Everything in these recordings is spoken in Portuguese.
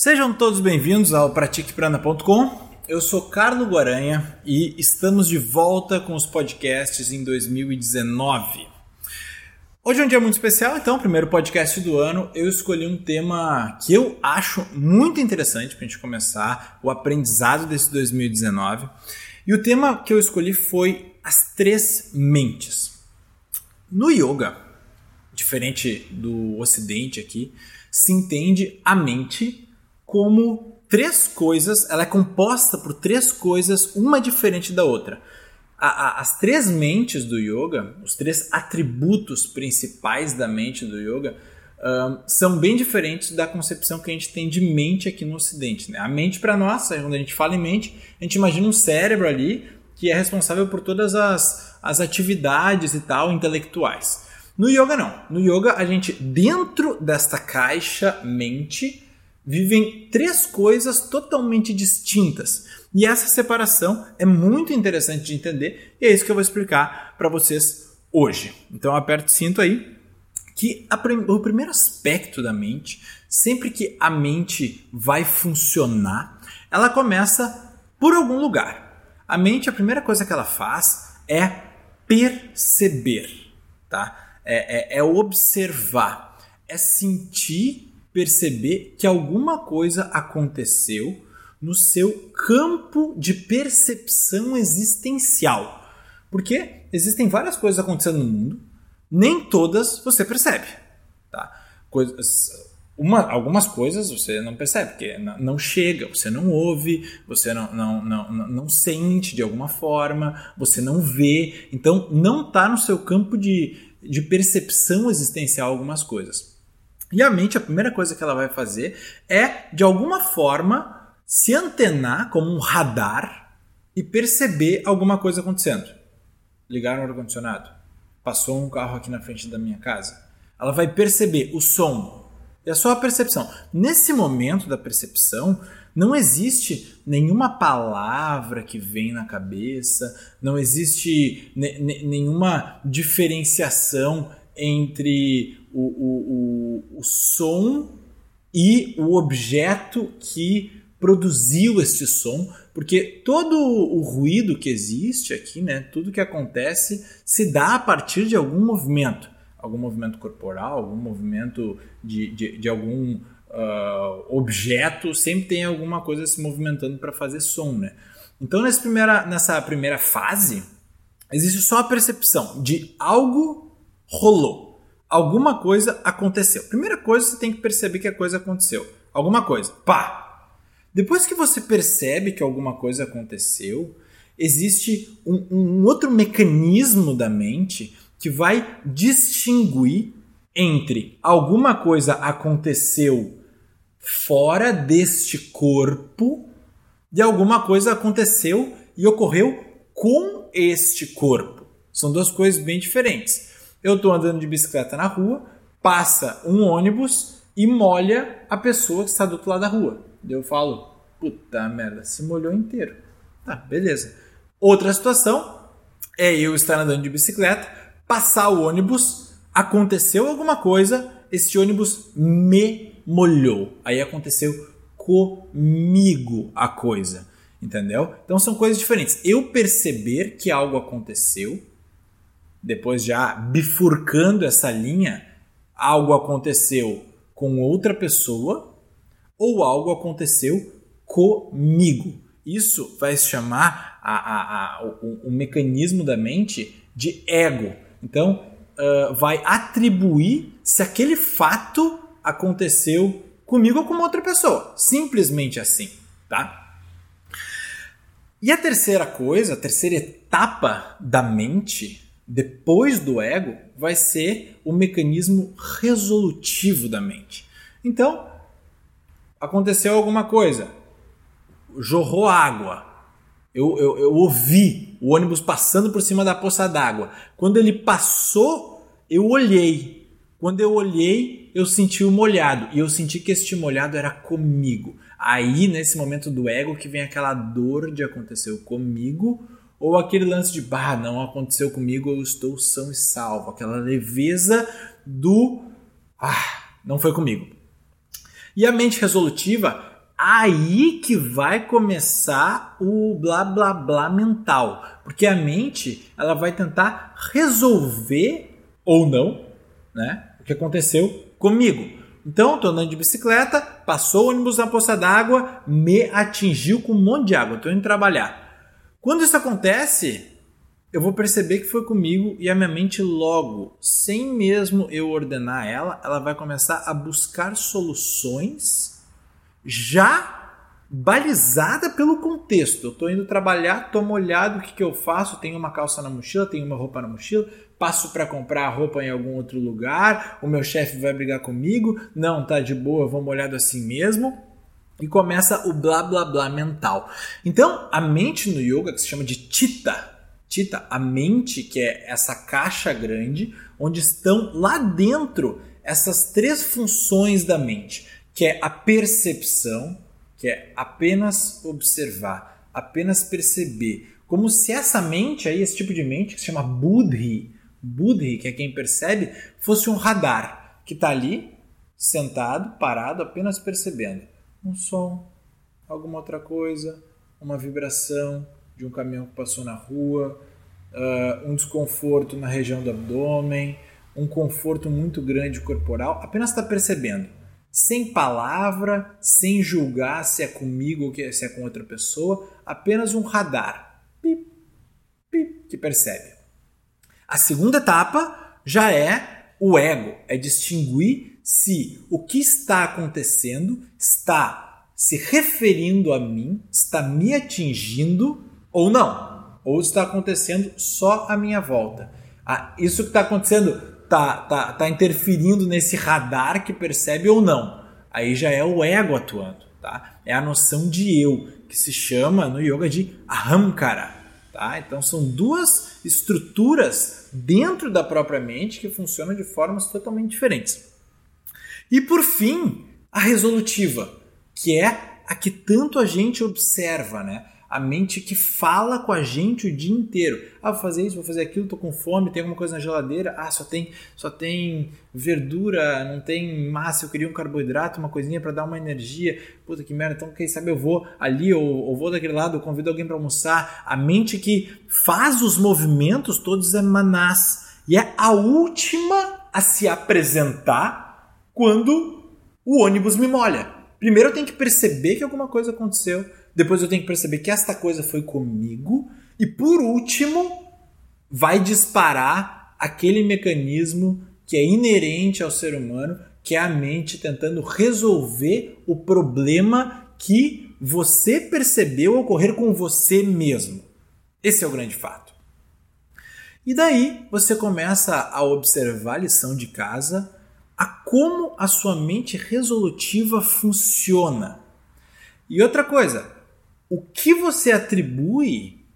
Sejam todos bem-vindos ao pratiqueprana.com. Eu sou Carlo Guaranha e estamos de volta com os podcasts em 2019. Hoje é um dia muito especial, então, primeiro podcast do ano. Eu escolhi um tema que eu acho muito interessante para a gente começar o aprendizado desse 2019. E o tema que eu escolhi foi as três mentes. No yoga, diferente do ocidente aqui, se entende a mente como três coisas, ela é composta por três coisas, uma diferente da outra. A, a, as três mentes do yoga, os três atributos principais da mente do yoga, um, são bem diferentes da concepção que a gente tem de mente aqui no Ocidente. Né? A mente, para nós, quando a gente fala em mente, a gente imagina um cérebro ali que é responsável por todas as, as atividades e tal intelectuais. No yoga, não. No yoga, a gente, dentro desta caixa mente, vivem três coisas totalmente distintas. E essa separação é muito interessante de entender e é isso que eu vou explicar para vocês hoje. Então aperta o cinto aí que a, o primeiro aspecto da mente, sempre que a mente vai funcionar, ela começa por algum lugar. A mente, a primeira coisa que ela faz é perceber, tá? É, é, é observar, é sentir perceber que alguma coisa aconteceu no seu campo de percepção existencial. Porque existem várias coisas acontecendo no mundo, nem todas você percebe. Tá? Coisas, uma, algumas coisas você não percebe, porque não chega, você não ouve, você não, não, não, não sente de alguma forma, você não vê. Então, não está no seu campo de, de percepção existencial algumas coisas. E a mente, a primeira coisa que ela vai fazer é, de alguma forma, se antenar como um radar e perceber alguma coisa acontecendo. Ligar o ar-condicionado. Passou um carro aqui na frente da minha casa. Ela vai perceber o som. É só a percepção. Nesse momento da percepção, não existe nenhuma palavra que vem na cabeça, não existe nenhuma diferenciação entre o, o, o, o som e o objeto que produziu este som, porque todo o ruído que existe aqui, né, tudo que acontece, se dá a partir de algum movimento, algum movimento corporal, algum movimento de, de, de algum uh, objeto, sempre tem alguma coisa se movimentando para fazer som, né? Então nessa primeira, nessa primeira fase existe só a percepção de algo rolou alguma coisa aconteceu. Primeira coisa, você tem que perceber que a coisa aconteceu. Alguma coisa. Pá! Depois que você percebe que alguma coisa aconteceu, existe um, um outro mecanismo da mente que vai distinguir entre alguma coisa aconteceu fora deste corpo e alguma coisa aconteceu e ocorreu com este corpo. São duas coisas bem diferentes. Eu estou andando de bicicleta na rua, passa um ônibus e molha a pessoa que está do outro lado da rua. Eu falo, puta merda, se molhou inteiro. Tá, beleza. Outra situação é eu estar andando de bicicleta, passar o ônibus, aconteceu alguma coisa, esse ônibus me molhou. Aí aconteceu comigo a coisa, entendeu? Então são coisas diferentes. Eu perceber que algo aconteceu depois já bifurcando essa linha, algo aconteceu com outra pessoa ou algo aconteceu comigo. Isso vai se chamar a, a, a, o, o, mecanismo da mente de ego. Então, uh, vai atribuir se aquele fato aconteceu comigo ou com outra pessoa. Simplesmente assim, tá? E a terceira coisa, a terceira etapa da mente depois do ego, vai ser o mecanismo resolutivo da mente. Então, aconteceu alguma coisa, jorrou água, eu, eu, eu ouvi o ônibus passando por cima da poça d'água. Quando ele passou, eu olhei. Quando eu olhei, eu senti o molhado. E eu senti que este molhado era comigo. Aí, nesse momento do ego, que vem aquela dor de aconteceu comigo ou aquele lance de, bah, não aconteceu comigo, eu estou são e salvo. Aquela leveza do, ah, não foi comigo. E a mente resolutiva, aí que vai começar o blá blá blá mental, porque a mente ela vai tentar resolver ou não, né, o que aconteceu comigo. Então, estou andando de bicicleta, passou o ônibus na poça d'água, me atingiu com um monte de água, estou indo trabalhar. Quando isso acontece, eu vou perceber que foi comigo e a minha mente logo, sem mesmo eu ordenar ela, ela vai começar a buscar soluções já balizada pelo contexto. Eu estou indo trabalhar, estou molhado, o que, que eu faço? Tenho uma calça na mochila, tenho uma roupa na mochila, passo para comprar roupa em algum outro lugar, o meu chefe vai brigar comigo, não, tá de boa, eu vou molhado assim mesmo. E começa o blá blá blá mental. Então, a mente no yoga, que se chama de Tita, Tita, a mente, que é essa caixa grande, onde estão lá dentro essas três funções da mente, que é a percepção, que é apenas observar, apenas perceber, como se essa mente aí, esse tipo de mente que se chama Buddhi, Buddhi, que é quem percebe, fosse um radar que está ali, sentado, parado, apenas percebendo um som, alguma outra coisa, uma vibração de um caminhão que passou na rua, uh, um desconforto na região do abdômen, um conforto muito grande corporal, apenas está percebendo, sem palavra, sem julgar se é comigo ou se é com outra pessoa, apenas um radar. Pip, pip, que percebe. A segunda etapa já é o ego, é distinguir se o que está acontecendo está se referindo a mim, está me atingindo ou não, ou está acontecendo só à minha volta. Ah, isso que está acontecendo está tá, tá interferindo nesse radar que percebe ou não. Aí já é o ego atuando, tá? É a noção de eu, que se chama no yoga de ahamkara. Tá? Então são duas estruturas dentro da própria mente que funcionam de formas totalmente diferentes. E por fim, a resolutiva, que é a que tanto a gente observa, né? A mente que fala com a gente o dia inteiro. Ah, vou fazer isso, vou fazer aquilo, tô com fome, tem alguma coisa na geladeira. Ah, só tem, só tem verdura, não tem massa, eu queria um carboidrato, uma coisinha para dar uma energia. Puta que merda, então quem sabe eu vou ali ou, ou vou daquele lado, eu convido alguém para almoçar. A mente que faz os movimentos todos é manás e é a última a se apresentar quando o ônibus me molha. Primeiro eu tenho que perceber que alguma coisa aconteceu depois eu tenho que perceber que esta coisa foi comigo. E por último, vai disparar aquele mecanismo que é inerente ao ser humano, que é a mente tentando resolver o problema que você percebeu ocorrer com você mesmo. Esse é o grande fato. E daí você começa a observar a lição de casa, a como a sua mente resolutiva funciona. E outra coisa, o que você atribui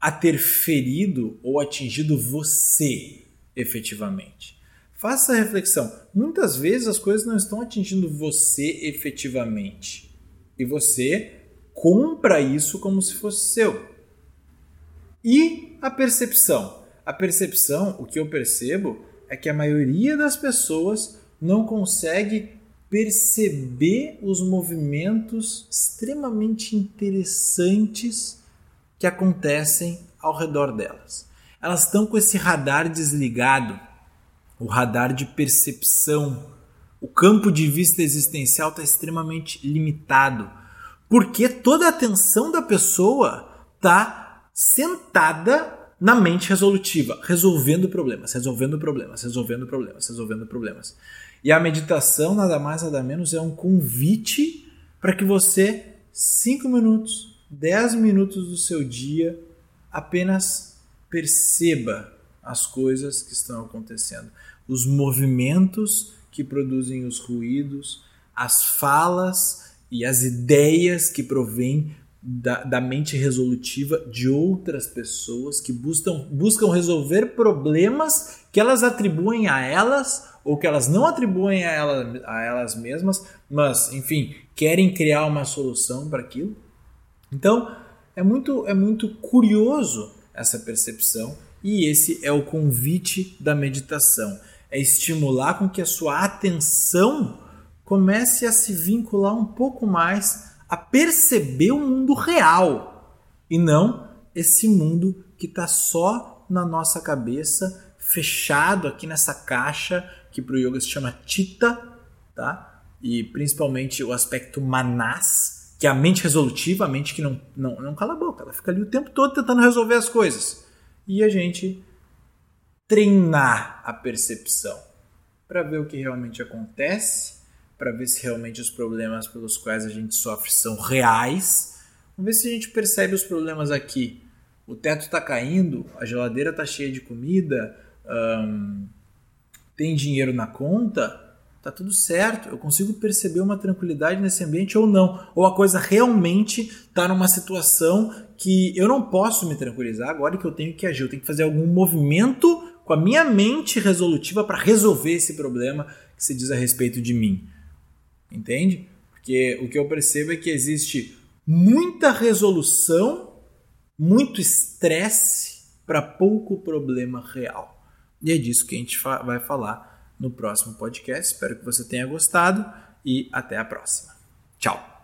a ter ferido ou atingido você efetivamente? Faça a reflexão. Muitas vezes as coisas não estão atingindo você efetivamente. E você compra isso como se fosse seu. E a percepção? A percepção, o que eu percebo é que a maioria das pessoas não consegue perceber os movimentos extremamente interessantes que acontecem ao redor delas. Elas estão com esse radar desligado, o radar de percepção. O campo de vista existencial está extremamente limitado, porque toda a atenção da pessoa está sentada na mente resolutiva, resolvendo problemas, resolvendo problemas, resolvendo problemas, resolvendo problemas. E a meditação, nada mais, nada menos, é um convite para que você, 5 minutos, 10 minutos do seu dia, apenas perceba as coisas que estão acontecendo, os movimentos que produzem os ruídos, as falas e as ideias que provêm da, da, mente resolutiva de outras pessoas que buscam, buscam resolver problemas que elas atribuem a elas ou que elas não atribuem a, ela, a elas mesmas, mas, enfim, querem criar uma solução para aquilo. Então, é muito, é muito curioso essa percepção e esse é o convite da meditação. É estimular com que a sua atenção comece a se vincular um pouco mais a perceber o mundo real e não esse mundo que está só na nossa cabeça, fechado aqui nessa caixa que para o yoga se chama Tita, tá? E principalmente o aspecto manás, que é a mente resolutiva, a mente que não, não, não cala a boca, ela fica ali o tempo todo tentando resolver as coisas. E a gente treinar a percepção para ver o que realmente acontece, para ver se realmente os problemas pelos quais a gente sofre são reais. Vamos ver se a gente percebe os problemas aqui. O teto está caindo, a geladeira está cheia de comida, tem dinheiro na conta, tá tudo certo. Eu consigo perceber uma tranquilidade nesse ambiente ou não. Ou a coisa realmente está numa situação que eu não posso me tranquilizar agora que eu tenho que agir. Eu tenho que fazer algum movimento com a minha mente resolutiva para resolver esse problema que se diz a respeito de mim. Entende? Porque o que eu percebo é que existe muita resolução, muito estresse para pouco problema real. E é disso que a gente vai falar no próximo podcast. Espero que você tenha gostado e até a próxima. Tchau!